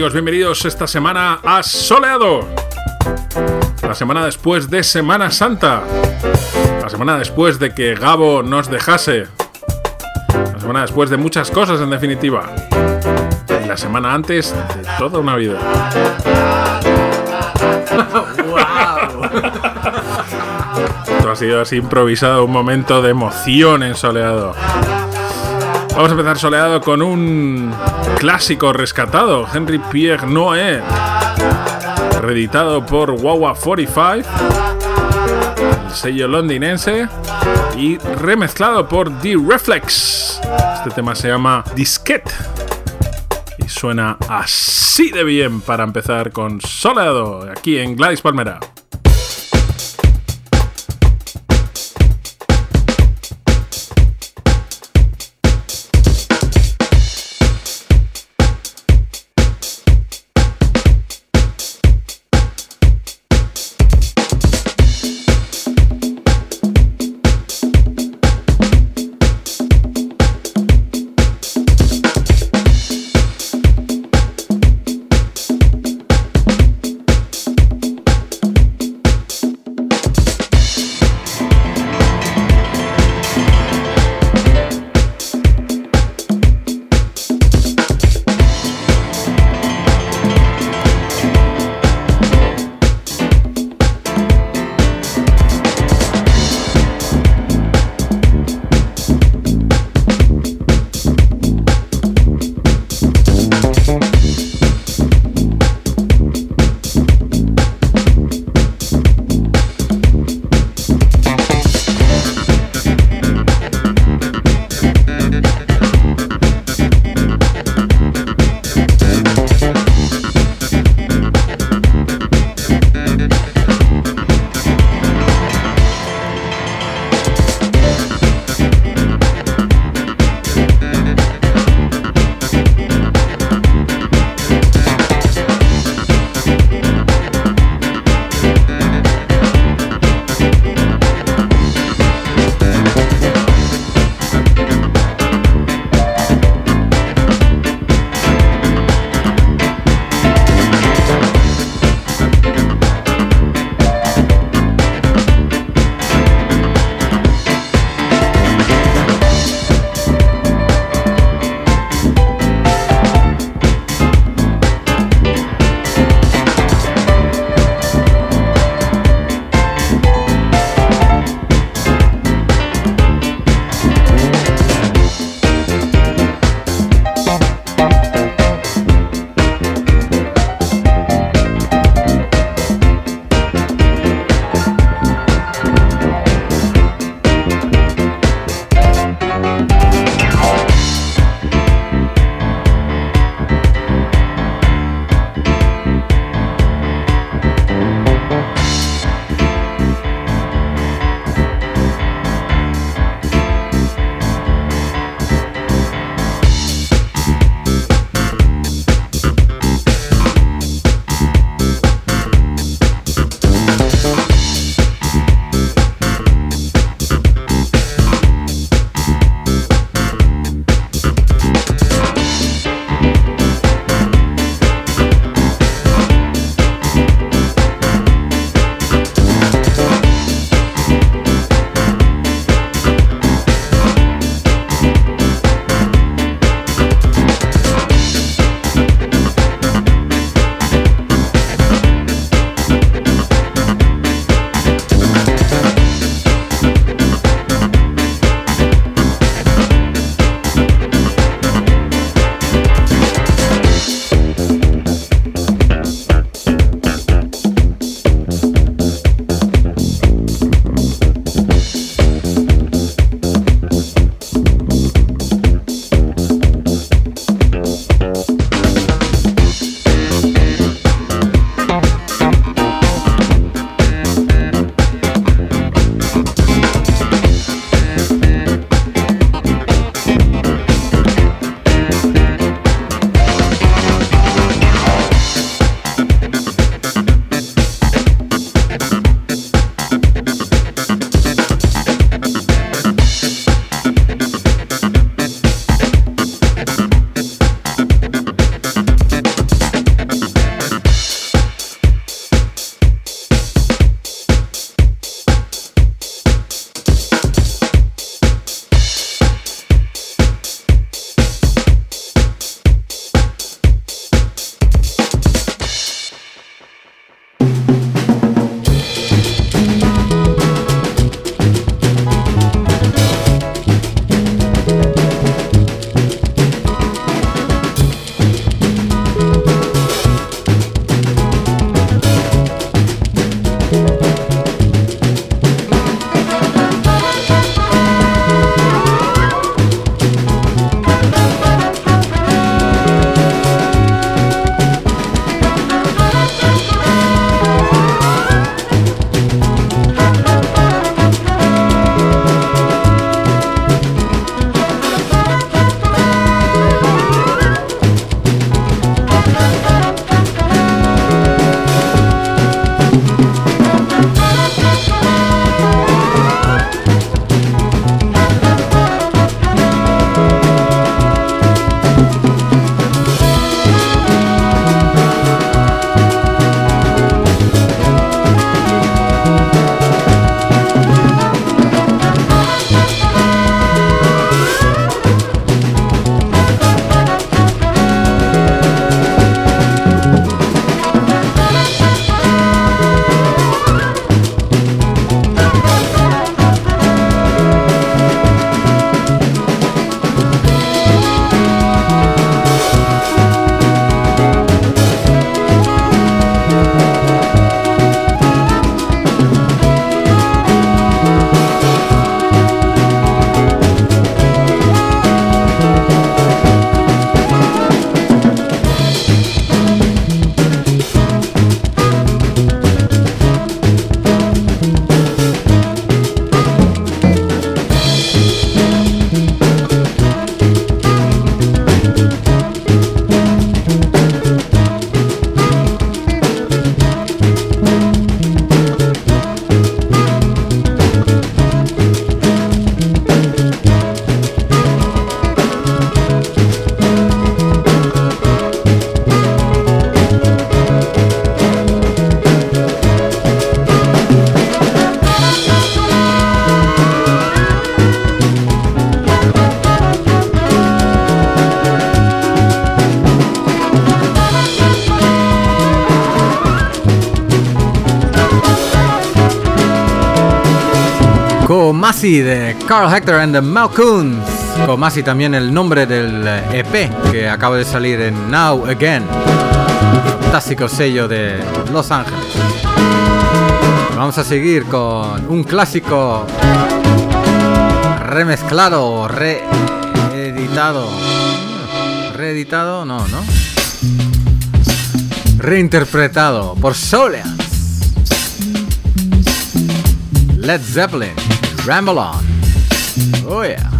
amigos? Bienvenidos esta semana a Soleado. La semana después de Semana Santa. La semana después de que Gabo nos dejase. La semana después de muchas cosas en definitiva. Y la semana antes de toda una vida. Esto ha sido así improvisado, un momento de emoción en Soleado. Vamos a empezar soleado con un clásico rescatado, Henry Pierre Noé, reeditado por Wawa 45, el sello londinense, y remezclado por The Reflex. Este tema se llama Disquette y suena así de bien para empezar con soleado aquí en Gladys Palmera. Massey de Carl Hector and the Malcoons. Con Massey también el nombre del EP que acaba de salir en Now Again. Fantástico sello de Los Ángeles. Vamos a seguir con un clásico remezclado, reeditado. ¿Reeditado? No, ¿no? Reinterpretado por Solians. Led Zeppelin, Ramble On. Oh yeah.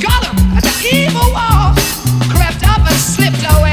gullum at the evil walls crept up and slipped away.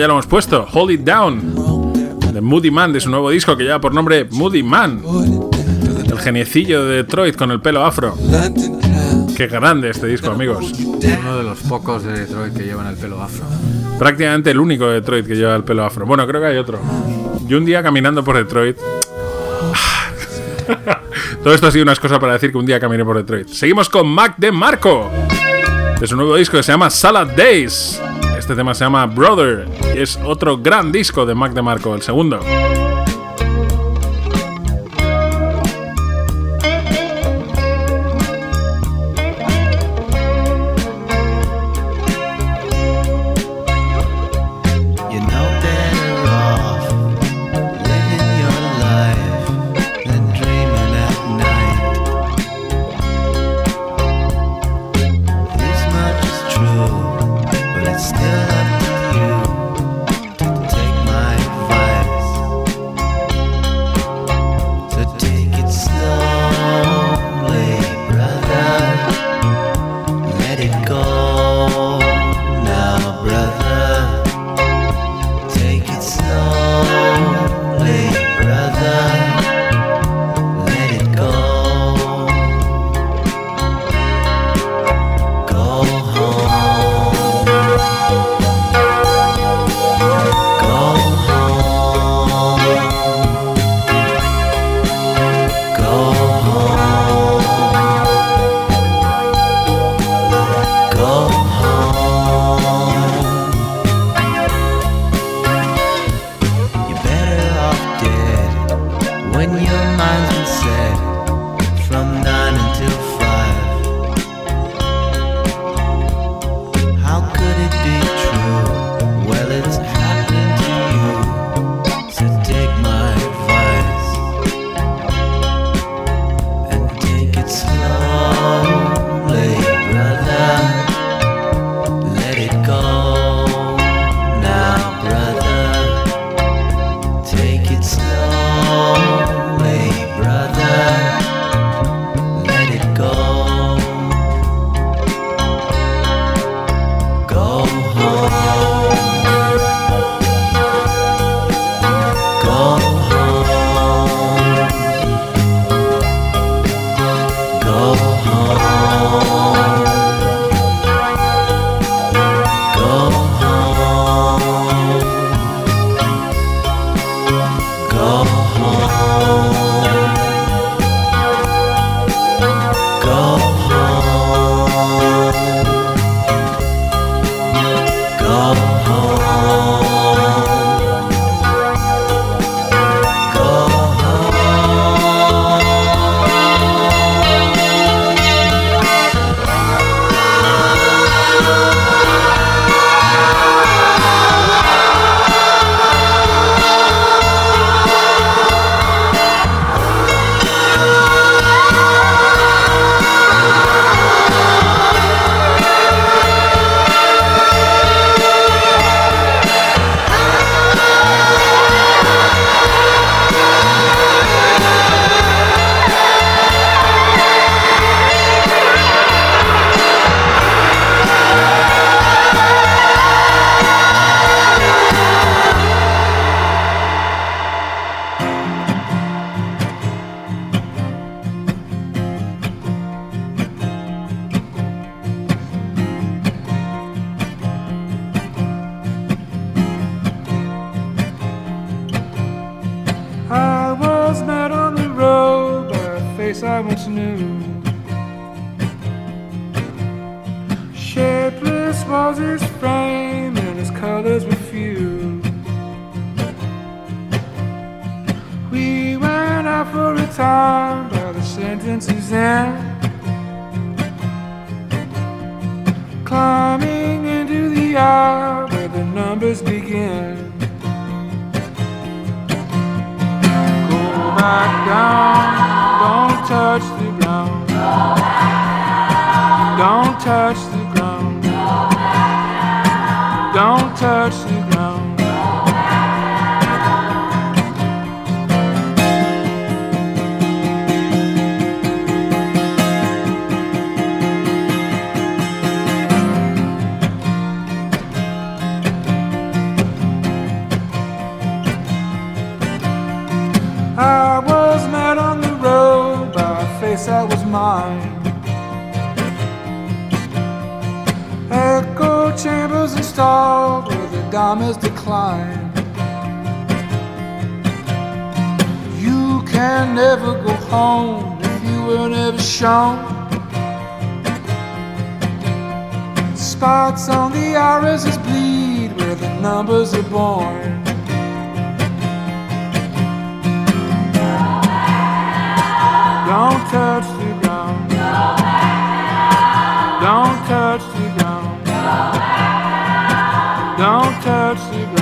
ya lo hemos puesto, Hold It Down, de Moody Man, de su nuevo disco que lleva por nombre Moody Man, el geniecillo de Detroit con el pelo afro. Qué grande este disco, amigos. Uno de los pocos de Detroit que llevan el pelo afro. Prácticamente el único de Detroit que lleva el pelo afro. Bueno, creo que hay otro. Yo un día caminando por Detroit... Todo esto ha sido una excusa para decir que un día caminé por Detroit. Seguimos con Mac de Marco. De su nuevo disco que se llama Salad Days. Este tema se llama Brother y es otro gran disco de Mac DeMarco, el segundo.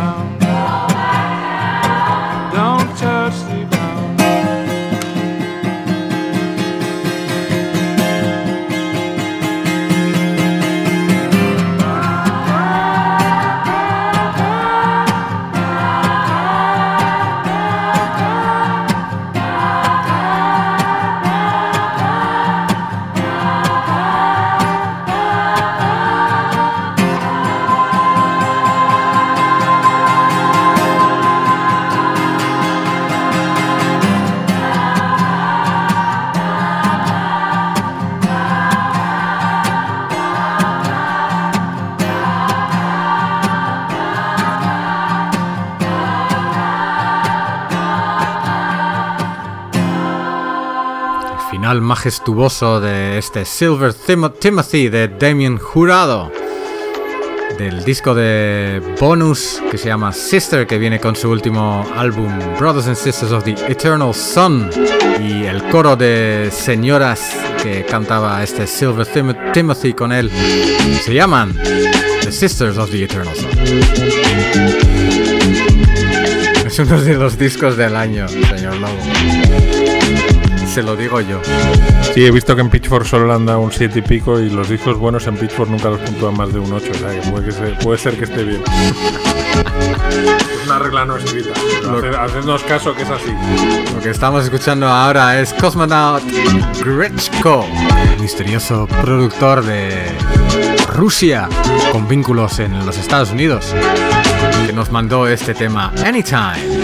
now. Final majestuoso de este Silver Tim- Timothy de Damien Jurado. Del disco de bonus que se llama Sister, que viene con su último álbum Brothers and Sisters of the Eternal Sun. Y el coro de señoras que cantaba este Silver Tim- Timothy con él se llaman The Sisters of the Eternal Sun. Es uno de los discos del año, señor Lobo. Se lo digo yo. Sí, he visto que en Pitchfork solo le han dado un 7 y pico y los discos buenos en Pitchfork nunca los puntúan más de un 8. O sea, que puede, que se- puede ser que esté bien. es una regla no escrita. hacednos caso que es así. Lo que estamos escuchando ahora es Cosmonaut Grechko, misterioso productor de Rusia con vínculos en los Estados Unidos, que nos mandó este tema Anytime.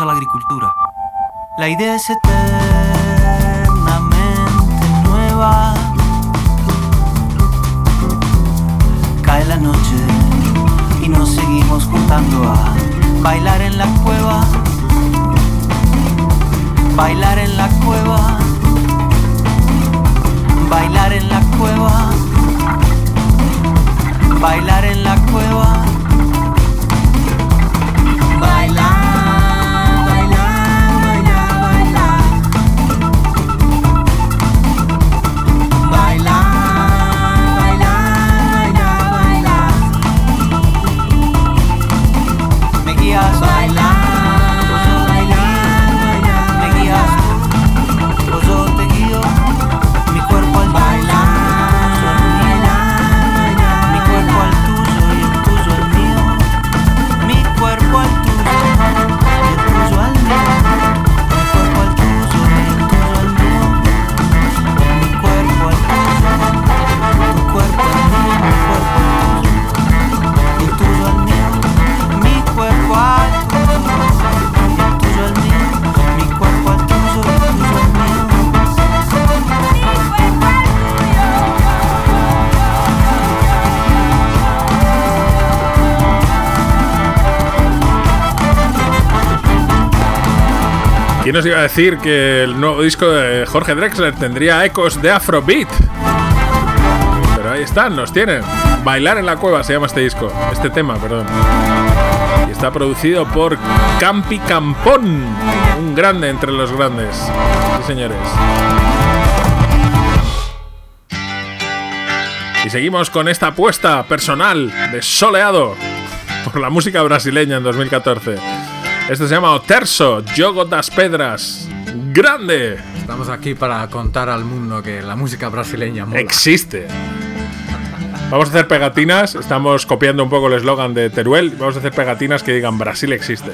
a la agricultura. La idea es ¿Quién nos iba a decir que el nuevo disco de Jorge Drexler tendría ecos de Afrobeat? Pero ahí están, los tienen. Bailar en la cueva se llama este disco, este tema, perdón. Y está producido por Campi Campón, un grande entre los grandes. Sí, señores. Y seguimos con esta apuesta personal de Soleado por la música brasileña en 2014. Esto se llama Oterso, Yogo das Pedras. ¡Grande! Estamos aquí para contar al mundo que la música brasileña existe. Vamos a hacer pegatinas, estamos copiando un poco el eslogan de Teruel, vamos a hacer pegatinas que digan Brasil existe.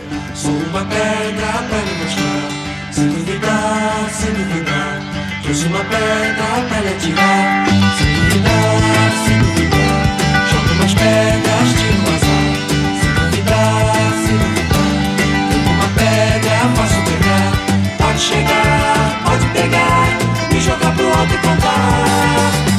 te comparar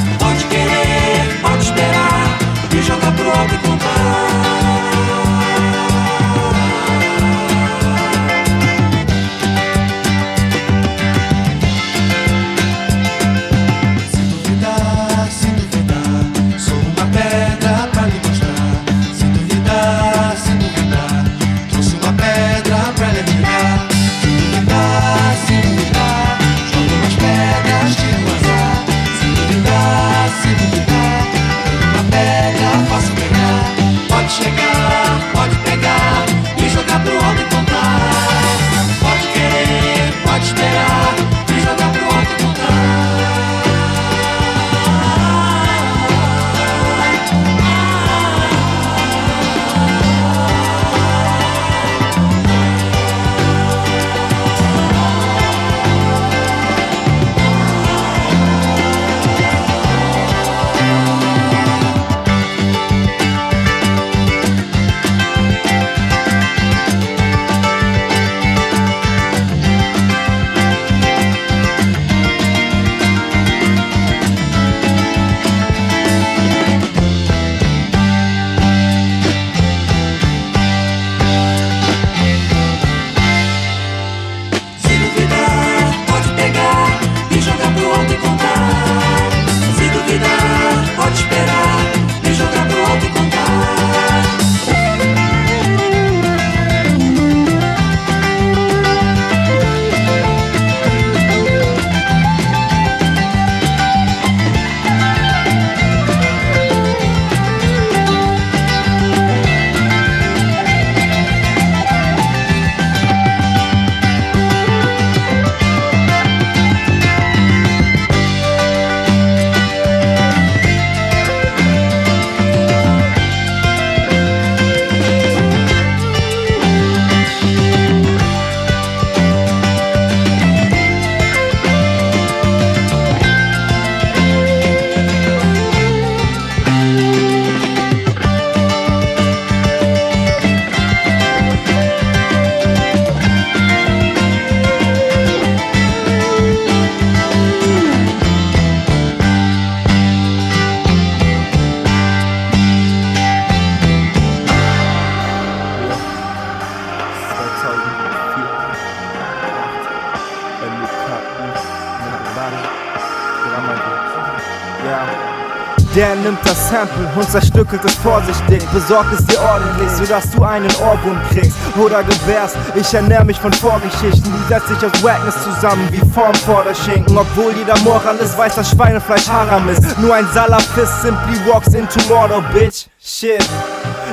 Sample und zerstückelt es vorsichtig. Besorg es dir ordentlich, sodass du einen Ohrwurm kriegst oder gewährst. Ich ernähr mich von Vorgeschichten, die setzt sich aus Wackness zusammen wie Form vor der Schinken. Obwohl jeder Moral ist, weiß, dass Schweinefleisch Haram ist. Nur ein Salafist simply walks into order, bitch. Shit.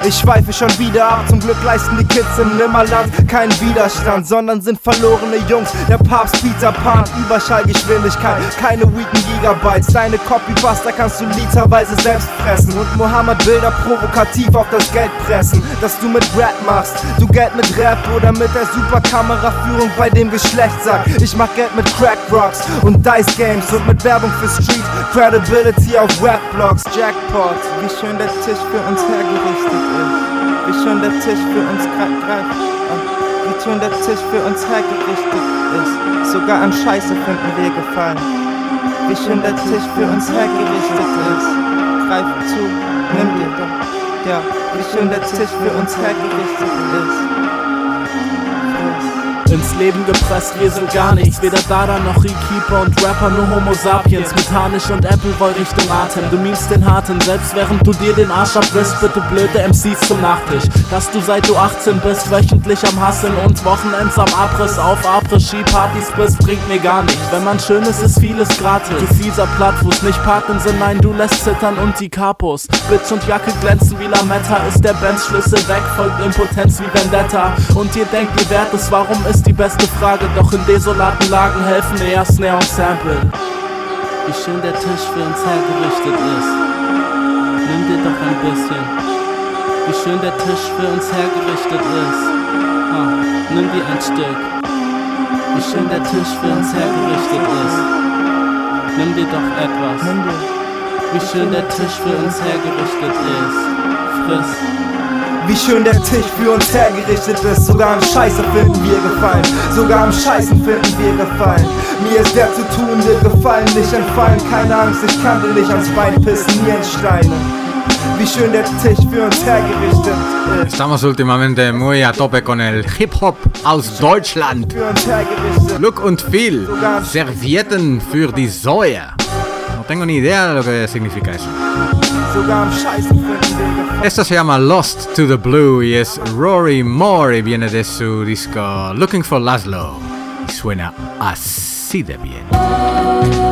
Ich schweife schon wieder ab, zum Glück leisten die Kids im Nimmerland keinen Widerstand, sondern sind verlorene Jungs. Der Papst Peter Pan, Überschallgeschwindigkeit, keine weaken Gigabytes. Deine Copypasta kannst du literweise selbst fressen und Mohammed Bilder provokativ auf das Geld pressen, dass du mit Rap machst. Du Geld mit Rap oder mit der Superkameraführung bei dem Geschlecht sagt. Ich mach Geld mit Crack Rocks und Dice Games und mit Werbung für Street Credibility auf Webblogs. Jackpot, wie schön der Tisch für uns hergerichtet ist. Wie schön der Tisch für uns greift. Wie schön der Tisch für uns hergerichtet ist. Sogar an Scheiße finden wir gefallen. Wie schön der Tisch für uns hergerichtet ist. Greif zu, nimm dir doch. Der Tisch für uns hergerichtet ist. Ins Leben gepresst, wir sind gar nichts. Weder Dada noch Rekeeper und Rapper, nur Homo sapiens. Mit Harnisch und Appleboy Richtung Atem. Du mimst den Harten, selbst während du dir den Arsch abrisst, bitte blöde MCs zum Nachtisch. Dass du seit du 18 bist, wöchentlich am Hasseln und Wochenends am Abriss auf Après-Ski-Partys bist, bringt mir gar nichts. Wenn man schön ist, ist vieles gratis. Du fieser Plattfuß, nicht Parkinson, nein, du lässt zittern und die Capos. Bitch und Jacke glänzen wie Lametta, ist der Benz Schlüssel weg, folgt Impotenz wie Vendetta. Und ihr denkt, ihr wert es, warum ist die beste Frage? Doch in desolaten Lagen helfen eher Snare und Sample. Wie schön der Tisch für uns hergerichtet ist. Nimm dir doch ein bisschen. Wie schön der Tisch für uns hergerichtet ist. Ah, nimm dir ein Stück. Wie schön der Tisch für uns hergerichtet ist. Nimm dir doch etwas. Wie schön der Tisch für uns hergerichtet ist. Friss. Wie schön der Tisch für uns hergerichtet ist. Sogar am Scheiße finden wir gefallen. Sogar am Scheißen finden wir gefallen. Mir ist der zu tun, dir gefallen nicht entfallen. Keine Angst, ich kann dir nicht ans Bein pissen, nie in Steine. Wie schön der Tisch für uns hergerichtet ist. Estamos últimamente muy a tope con el hip hop aus Deutschland. Look und Feel. Servietten für die Säue. No tengo ni idea de lo que significa eso. Sogar am Scheiße finden wir. Esto se llama Lost to the Blue y es Rory Moore y viene de su disco Looking for Laszlo. Y suena así de bien.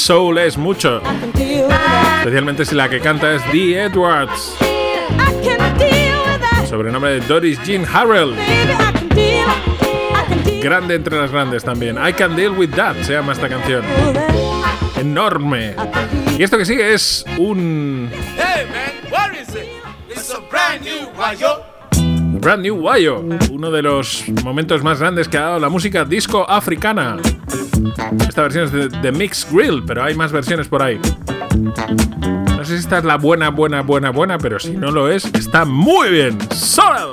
soul es mucho. Especialmente si la que canta es Dee Edwards. Sobrenombre de Doris Jean Harrell. Grande entre las grandes también. I Can Deal With That se llama esta canción. Enorme. Y esto que sigue es un... Hey man, what is it? It's brand new Wayo. Brand New Wayo, uno de los momentos más grandes que ha dado la música disco africana. Esta versión es de, de Mix Grill, pero hay más versiones por ahí. No sé si esta es la buena, buena, buena, buena, pero si no lo es, está muy bien. ¡Solo!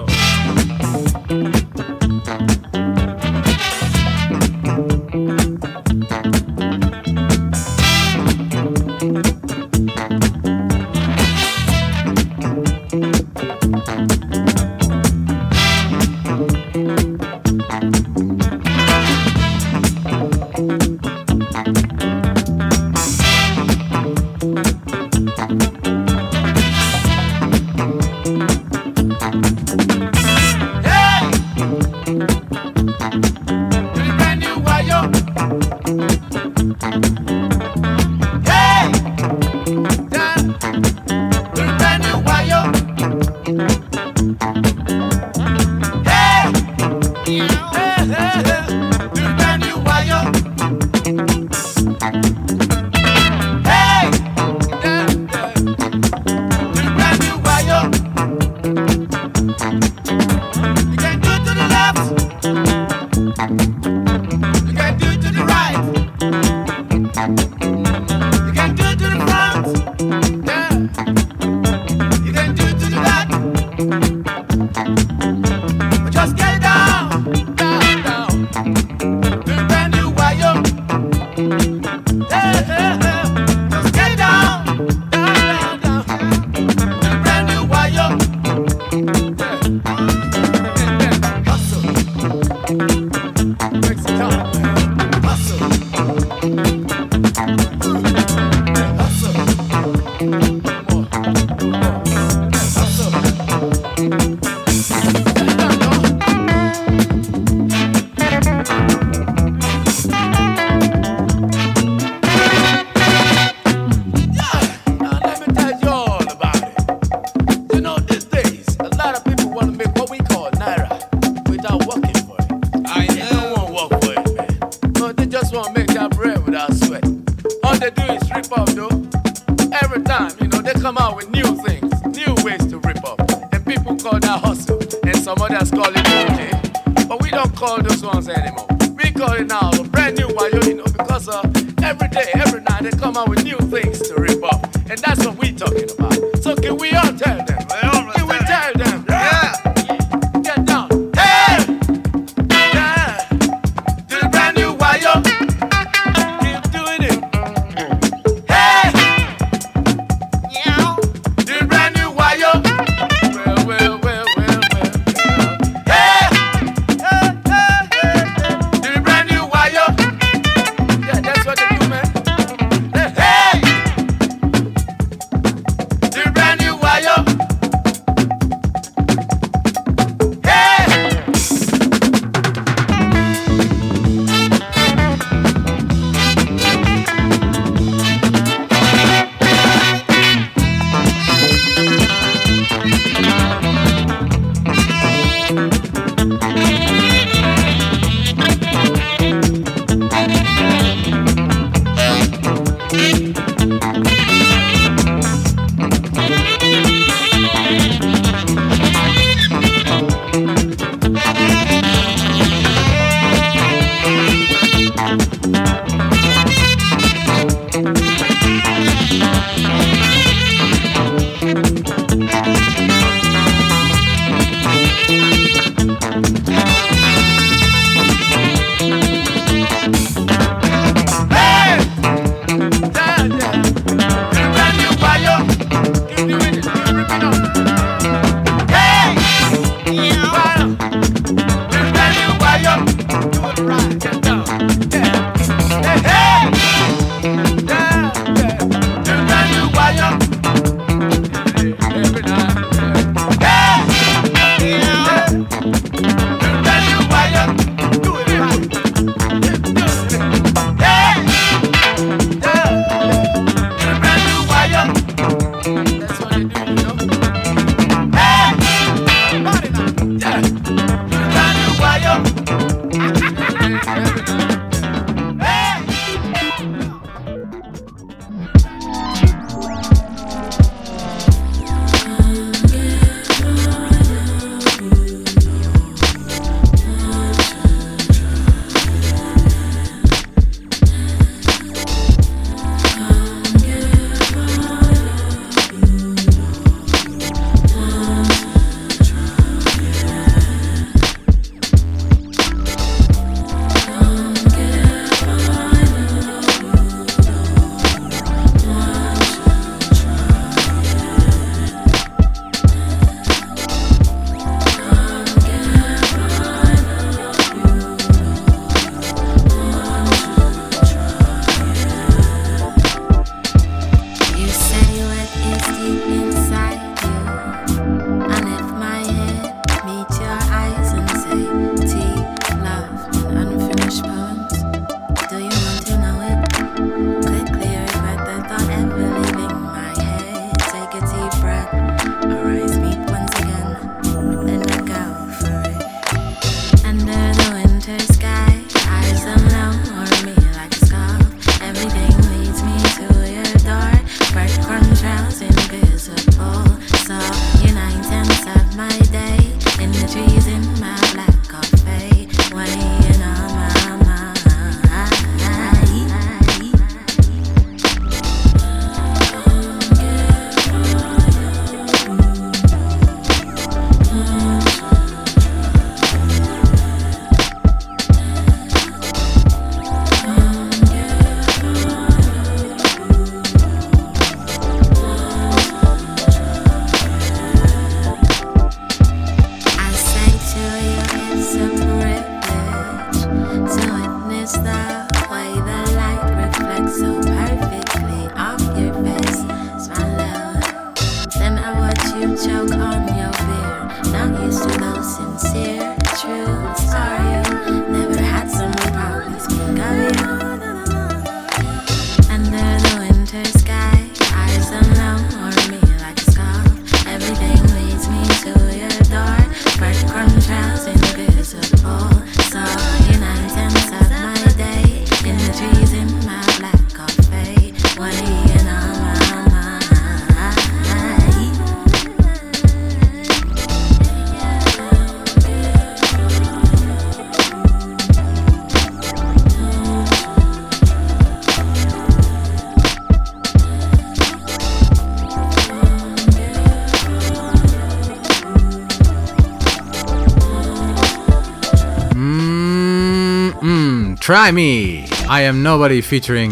Try Me, I Am Nobody featuring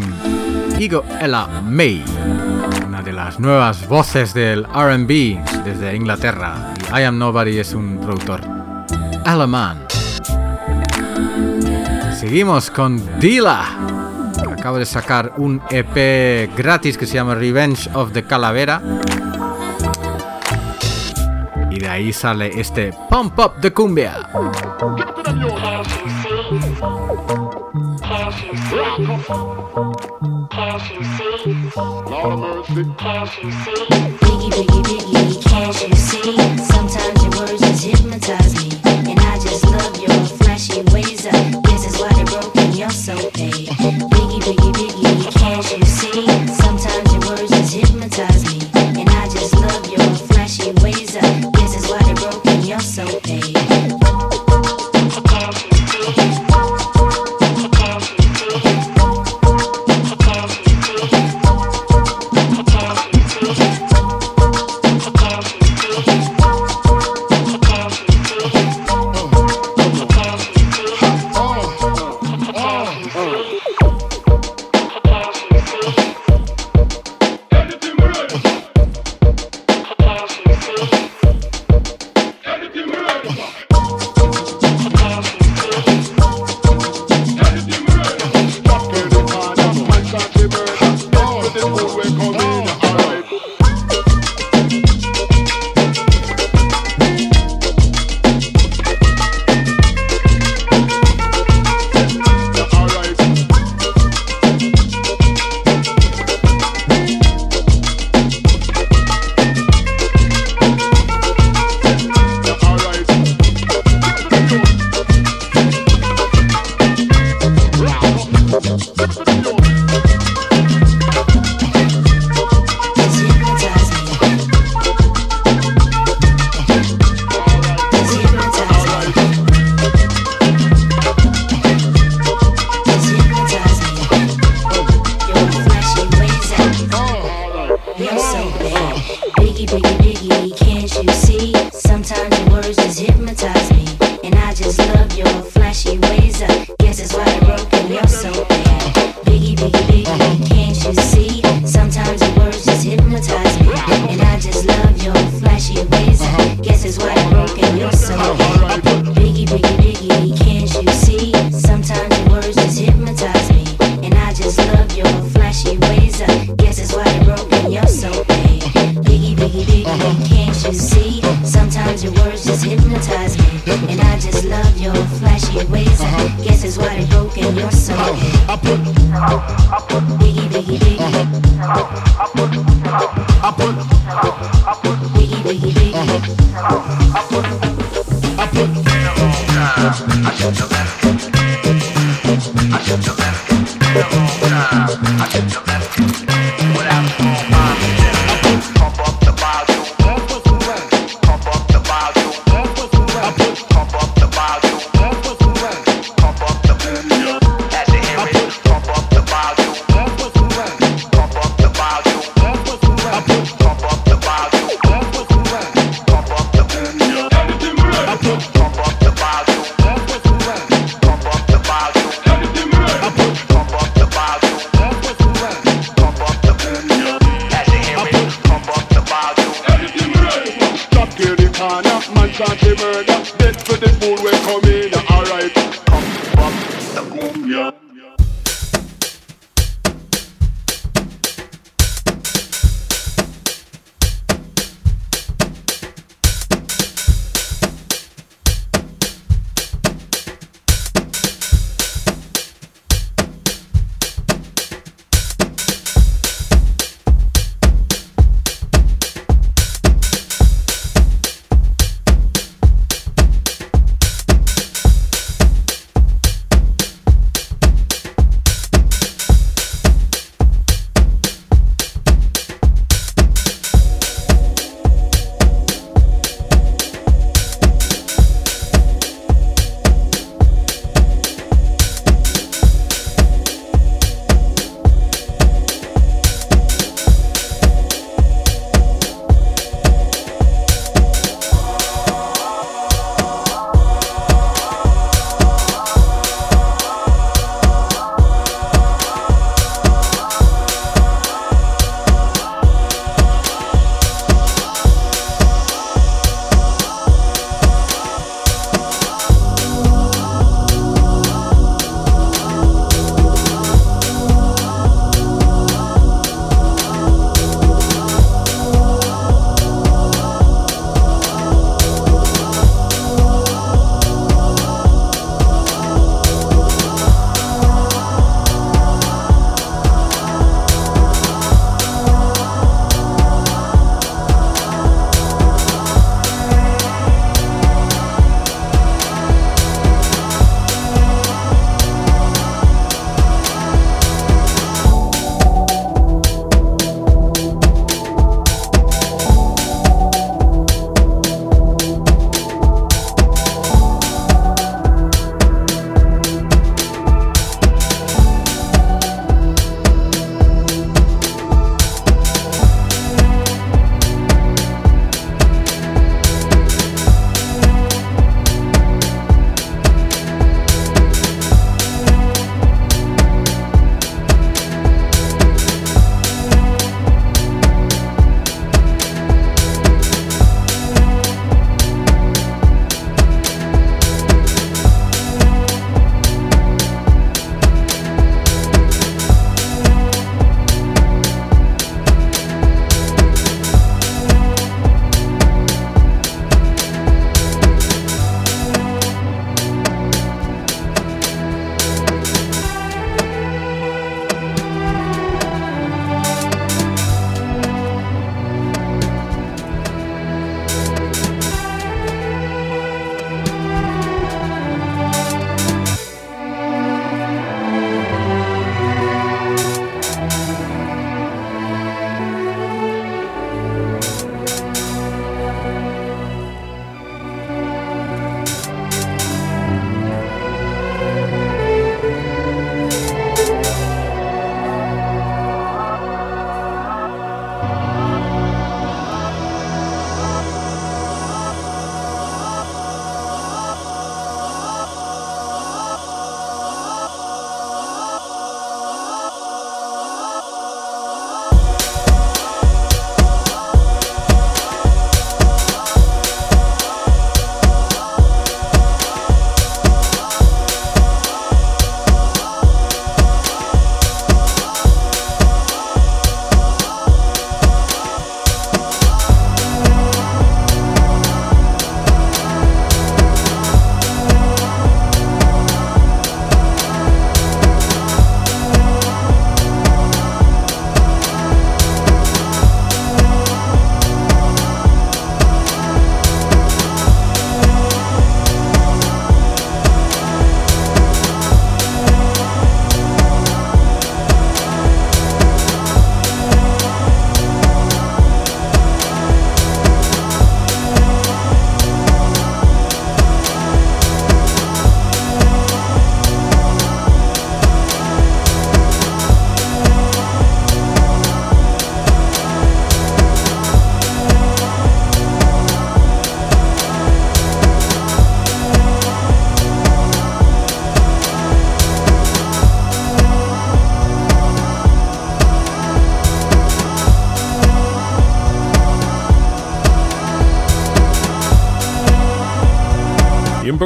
Igo Ella May, una de las nuevas voces del RB desde Inglaterra. I Am Nobody es un productor alemán. Seguimos con Dila. Acabo de sacar un EP gratis que se llama Revenge of the Calavera. Y de ahí sale este Pump Up the Cumbia. Can't you see?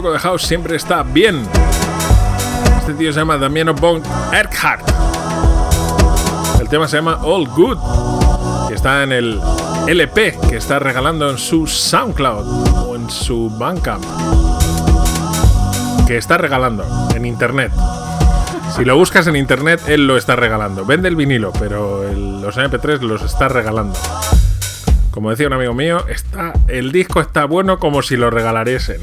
Poco de house siempre está bien. Este tío se llama Damiano Bonk Erkhardt. El tema se llama All Good, que está en el LP que está regalando en su SoundCloud o en su Bandcamp. Que está regalando en internet. Si lo buscas en internet, él lo está regalando. Vende el vinilo, pero los MP3 los está regalando. Como decía un amigo mío, está, el disco está bueno como si lo regalariesen.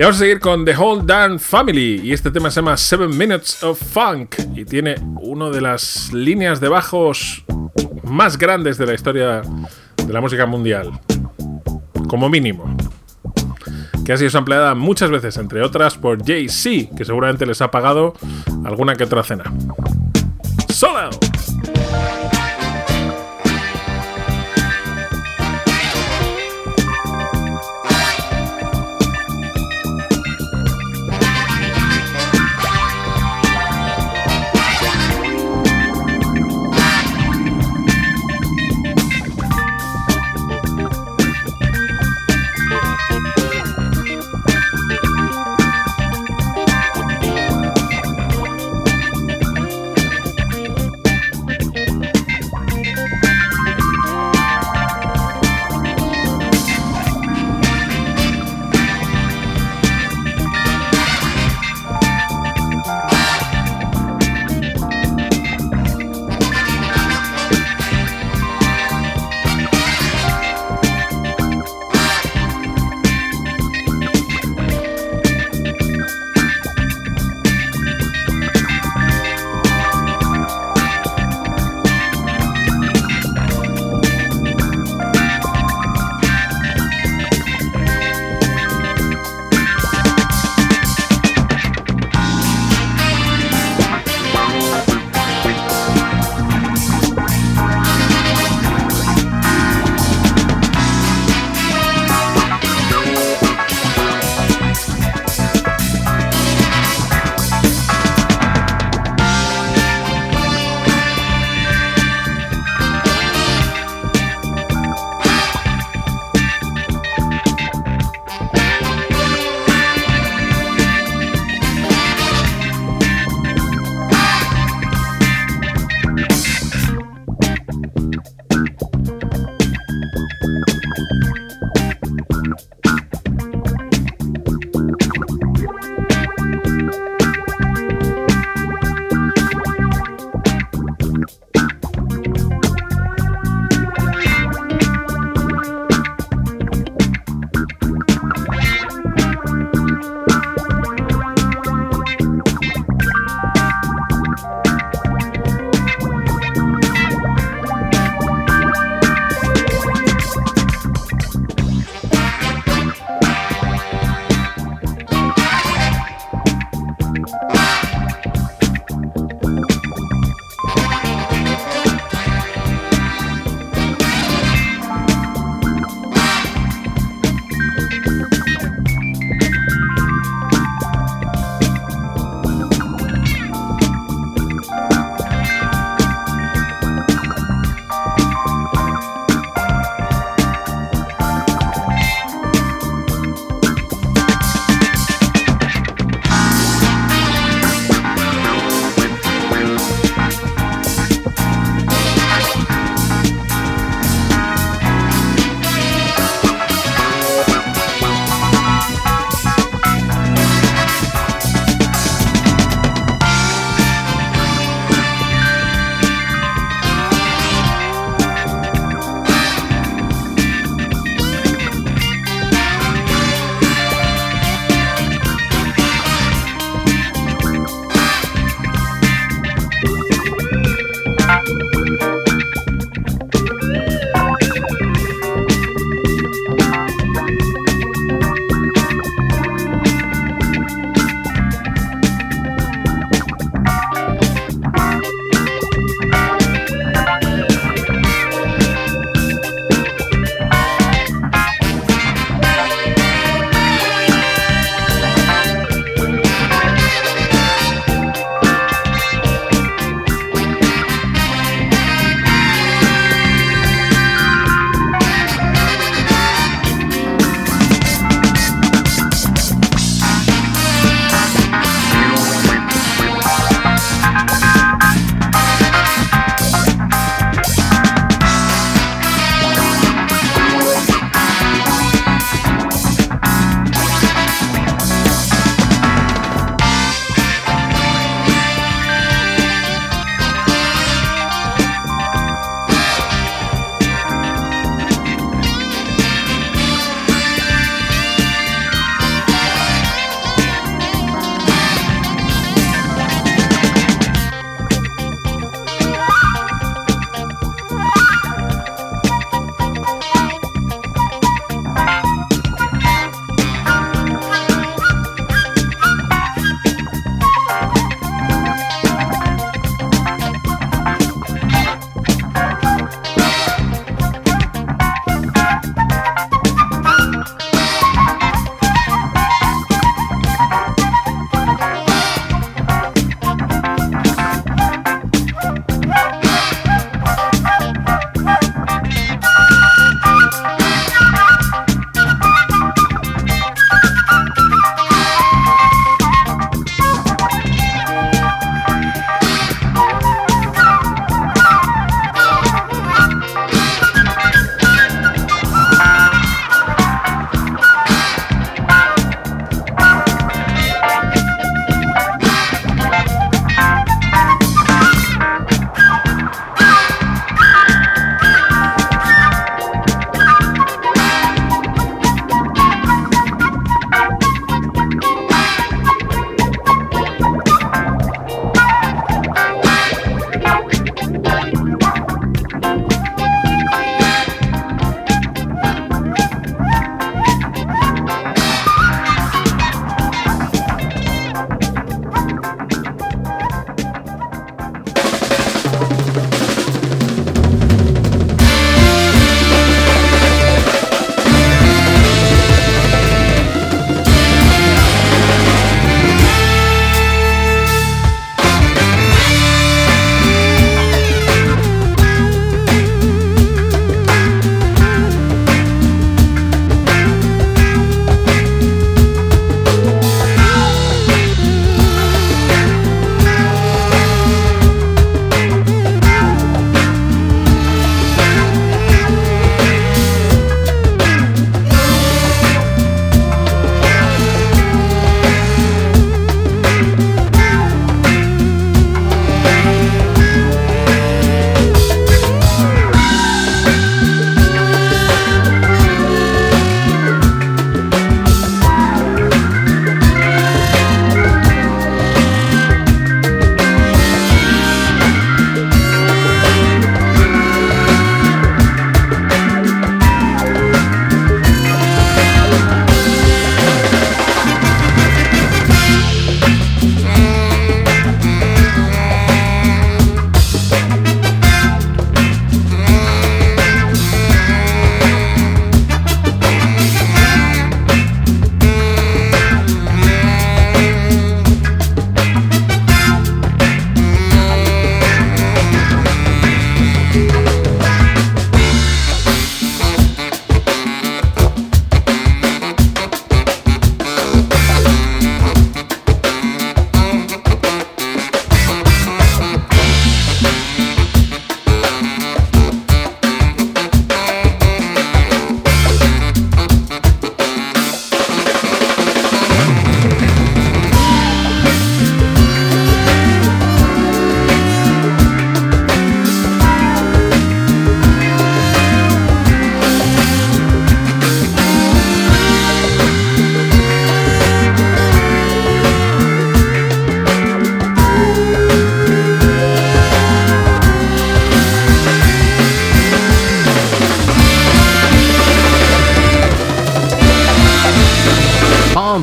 Y vamos a seguir con The Whole Damn Family. Y este tema se llama Seven Minutes of Funk. Y tiene una de las líneas de bajos más grandes de la historia de la música mundial. Como mínimo. Que ha sido empleada muchas veces, entre otras por Jay-Z, que seguramente les ha pagado alguna que otra cena. ¡Solo!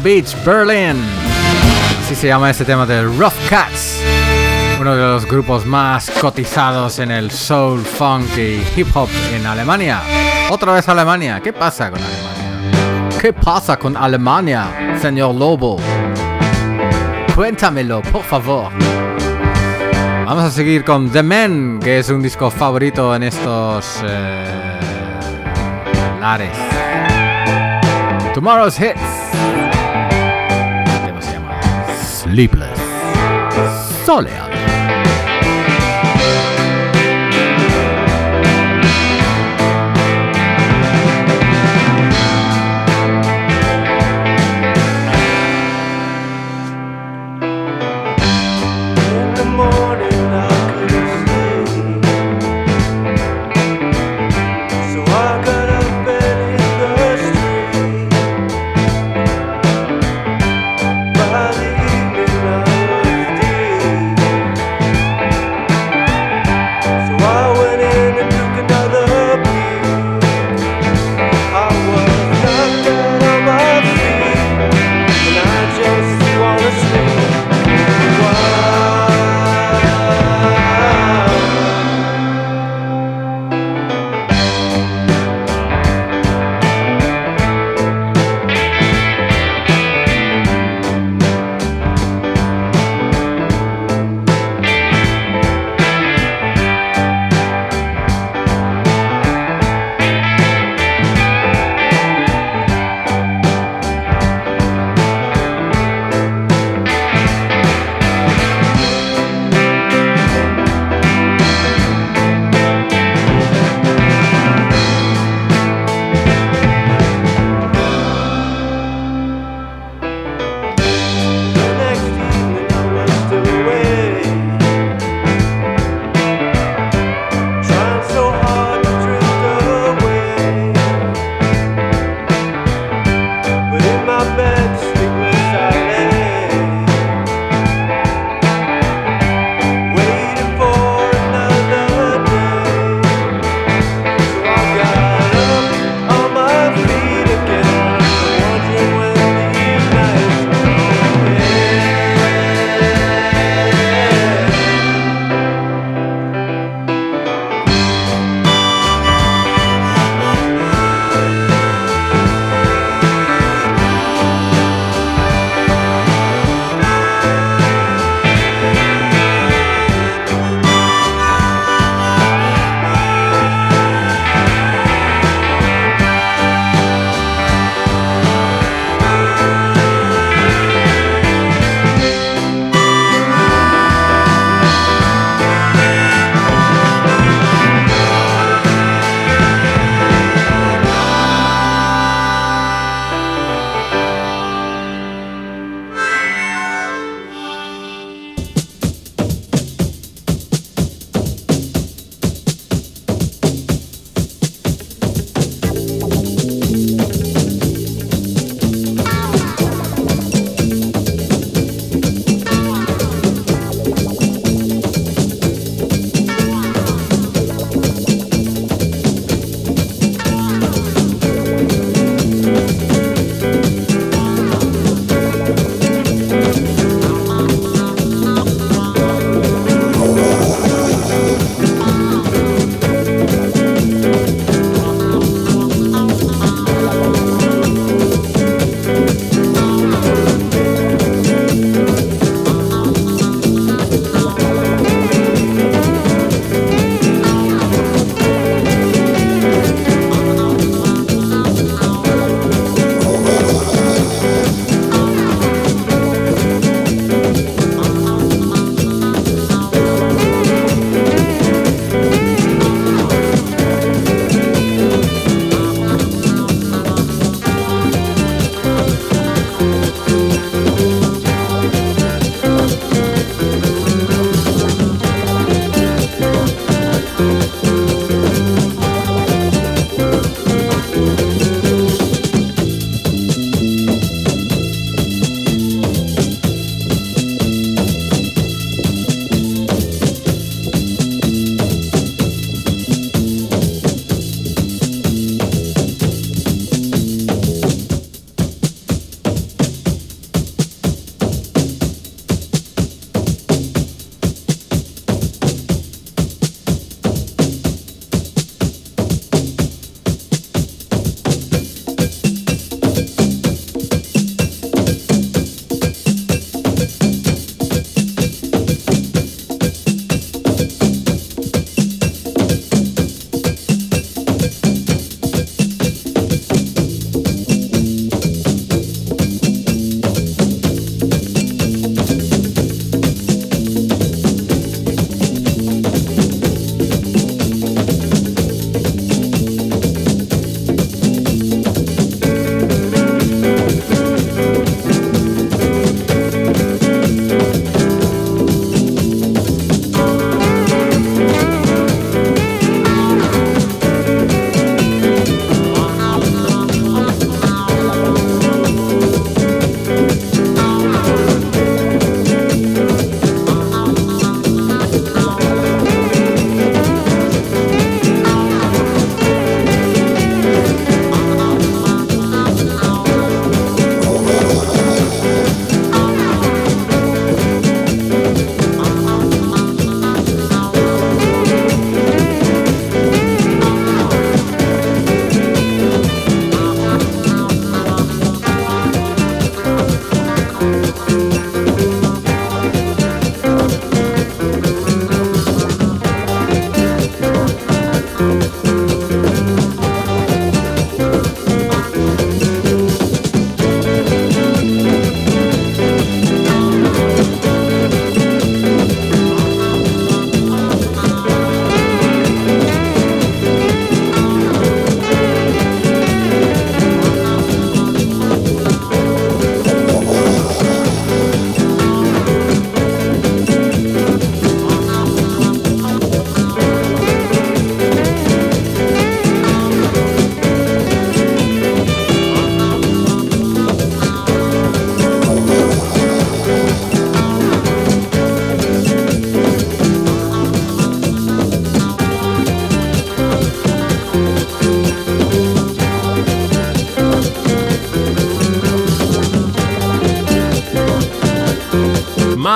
Beach, Berlin. Así se llama este tema de Rough Cats, uno de los grupos más cotizados en el soul, funk y hip hop en Alemania. Otra vez Alemania. ¿Qué pasa con Alemania? ¿Qué pasa con Alemania, señor Lobo? Cuéntamelo, por favor. Vamos a seguir con The Men, que es un disco favorito en estos eh, lares. Tomorrow's Hits. Sleepless. Soleado.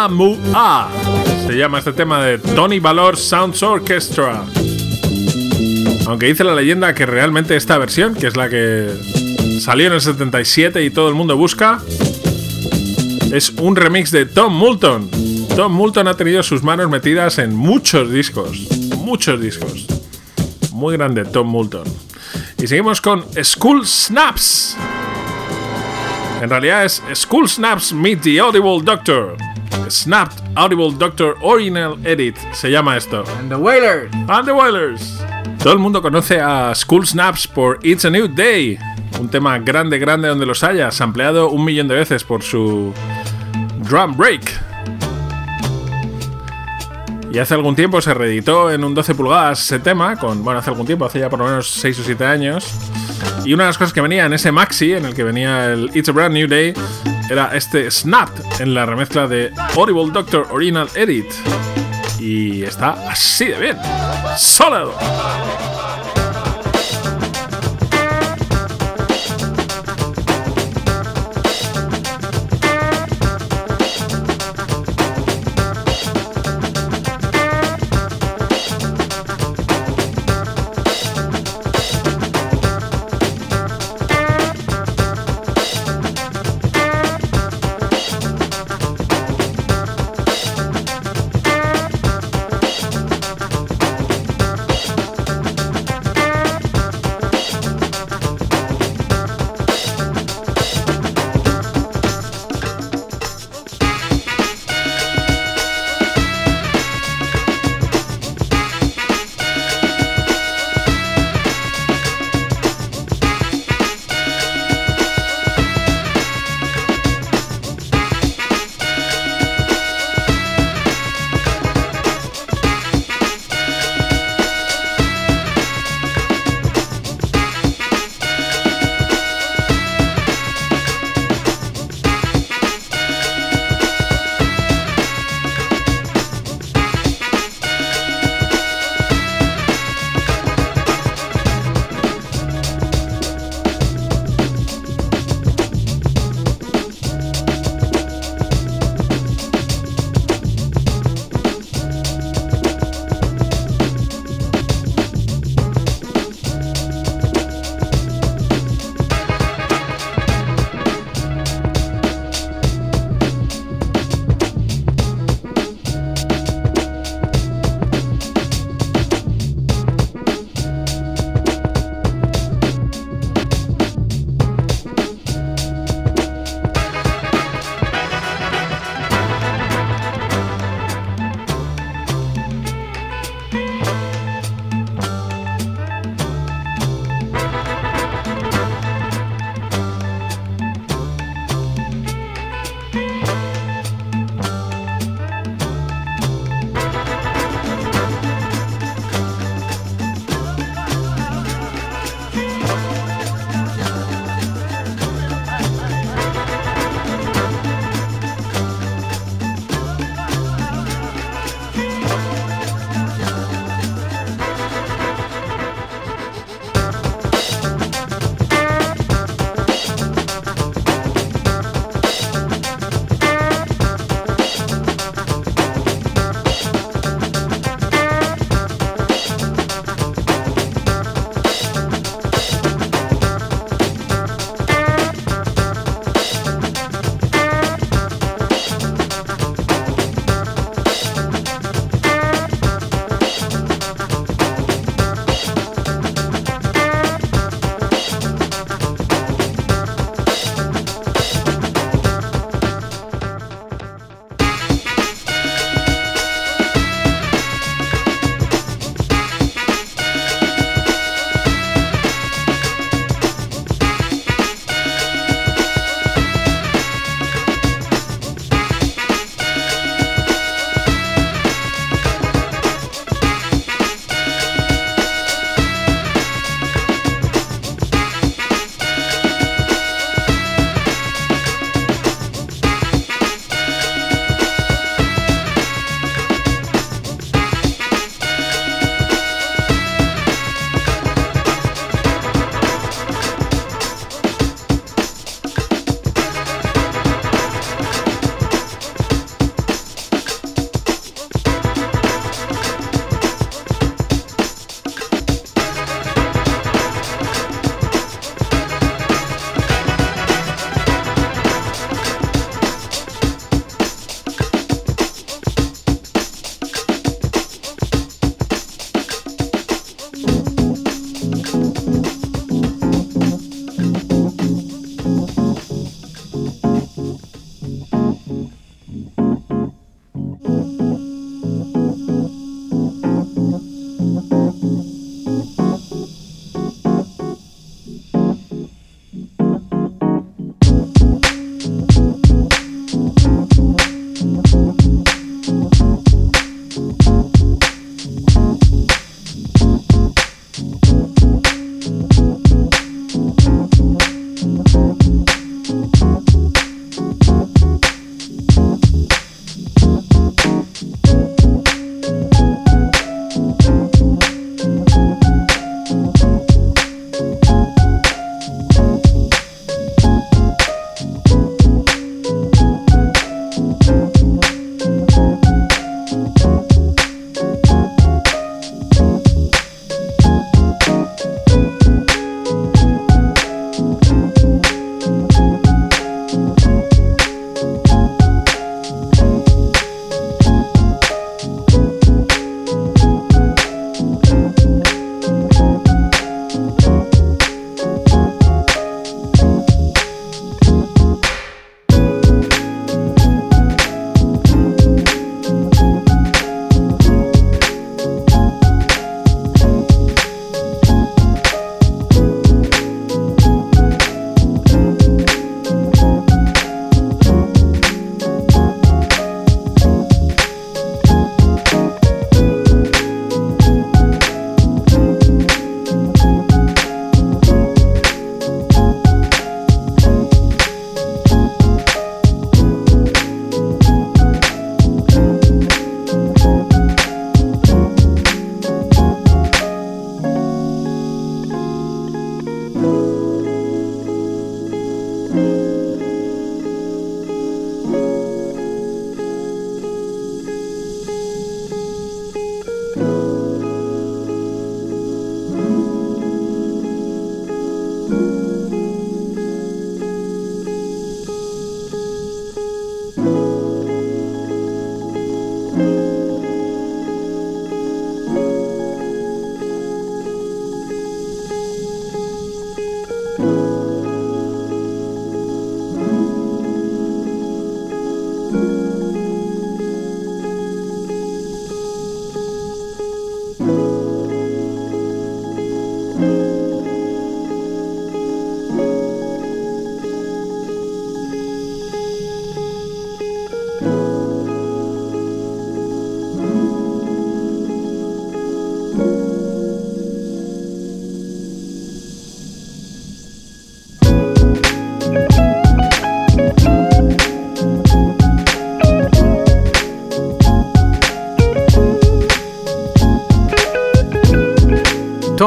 A. Se llama este tema de Tony Valor Sounds Orchestra. Aunque dice la leyenda que realmente esta versión, que es la que salió en el 77 y todo el mundo busca, es un remix de Tom Moulton. Tom Moulton ha tenido sus manos metidas en muchos discos, muchos discos. Muy grande Tom Moulton. Y seguimos con School Snaps. En realidad es School Snaps Meet the Audible Doctor. Snapped Audible Doctor Original Edit se llama esto. And the Wailers. And the Wailers. Todo el mundo conoce a School Snaps por It's a New Day, un tema grande, grande donde los haya, sampleado un millón de veces por su drum break. Y hace algún tiempo se reeditó en un 12 pulgadas ese tema, con, bueno, hace algún tiempo, hace ya por lo menos 6 o 7 años. Y una de las cosas que venía en ese maxi, en el que venía el It's a Brand New Day, era este Snap en la remezcla de Audible Doctor Original Edit. Y está así de bien. Sólido.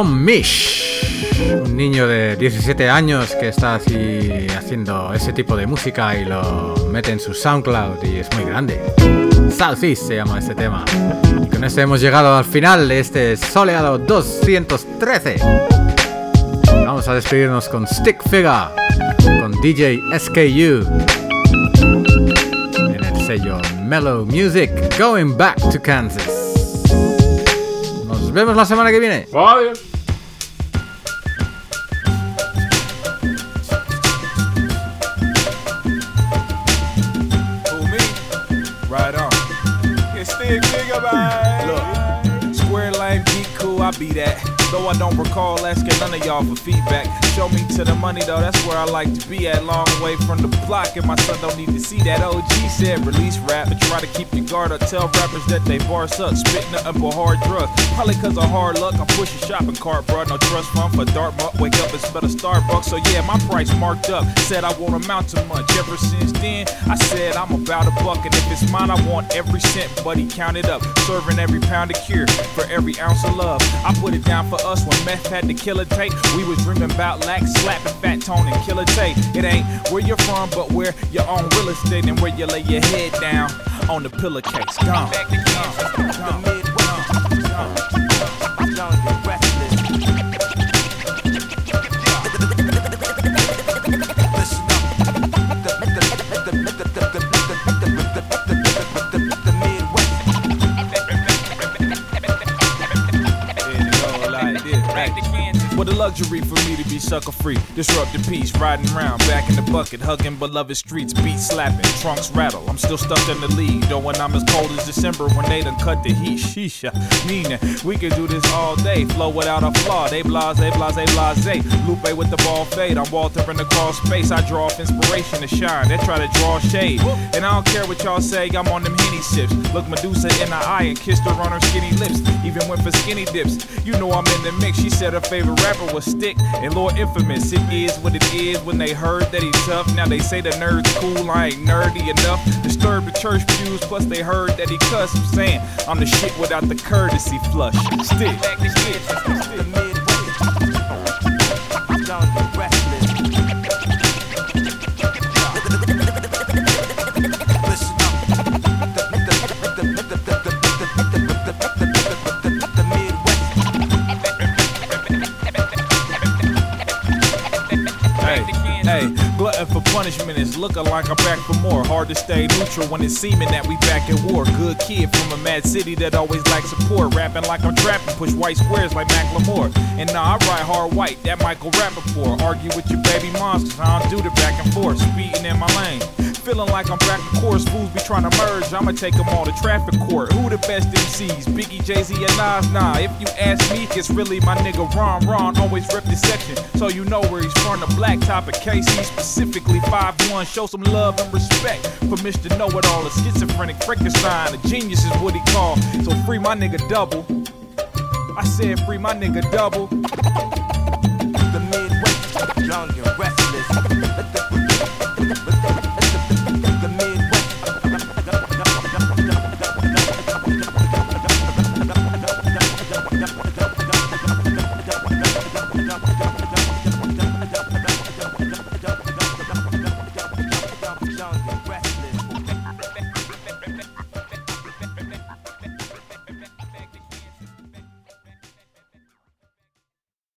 Mish. Un niño de 17 años que está así haciendo ese tipo de música y lo mete en su SoundCloud y es muy grande. Southeast se llama este tema. Con este hemos llegado al final de este soleado 213. Vamos a despedirnos con Stick Figure, con DJ SKU. En el sello Mellow Music, Going Back to Kansas. Nos vemos la semana que viene. Adiós. Be that. Though I don't recall asking none of y'all for feedback. Show me to the money though, that's where I like to be at. Long way from the block, and my son don't need to see that. OG said release rap, but try to keep your guard up. Tell rappers that they bar suck, spit nothing but hard drugs. Probably cause of hard luck, I'm pushing shopping cart, bro. No trust fund for Dartmouth. Wake up and smell a Starbucks. So yeah, my price marked up. Said I won't amount to much. Ever since then, I said I'm about a buck, and if it's mine, I want every cent. Buddy, count it up. Serving every pound of cure for every ounce of love. I put it down for us when meth had to kill a tape. We was dreaming about lax, slapping fat tone and kill a tape. It ain't where you're from, but where your own real estate and where you lay your head down on the pillowcase. Gone. Gone. What luxury for me to be sucker free. Disrupt the peace, riding around, back in the bucket, hugging beloved streets, beat slapping, trunks rattle. I'm still stuck in the lead, though when I'm as cold as December when they done cut the heat. Sheesh, meaning we can do this all day, flow without a flaw. They blase, they blase, they blase. Lupe with the ball fade. I'm Walter in the cross space. I draw off inspiration to shine. They try to draw shade, and I don't care what y'all say. I'm on them henny sips. Look Medusa in the eye and kissed her on her skinny lips. Even went for skinny dips. You know I'm in the mix. She said her favorite rapper was Stick and Lord Infamous. It is what it is when they heard that he tough. Now they say the nerd's cool. I ain't nerdy enough. Disturb the church pews. Plus they heard that he cuss. I'm saying I'm the shit without the courtesy flush. Stick. Punishment is looking like I'm back for more. Hard to stay neutral when it's seeming that we back at war. Good kid from a mad city that always lacks support. Rapping like I'm trapping, push white squares like Macklemore. And nah, I ride hard white, that Michael Rappaport. Argue with your baby moms, cause I don't do the back and forth. Speeding in my lane feeling like I'm back to course. Fools be trying to merge. I'ma take them all to traffic court. Who the best MCs? Biggie, Jay Z, and Nas? Nah, if you ask me, it's really my nigga Ron Ron. Always rip the section. So you know where he's from. The black top of KC, specifically one, Show some love and respect for Mr. Know It All. A schizophrenic Frankenstein. A genius is what he called. So free my nigga double. I said free my nigga double. The Midwest, young and restless.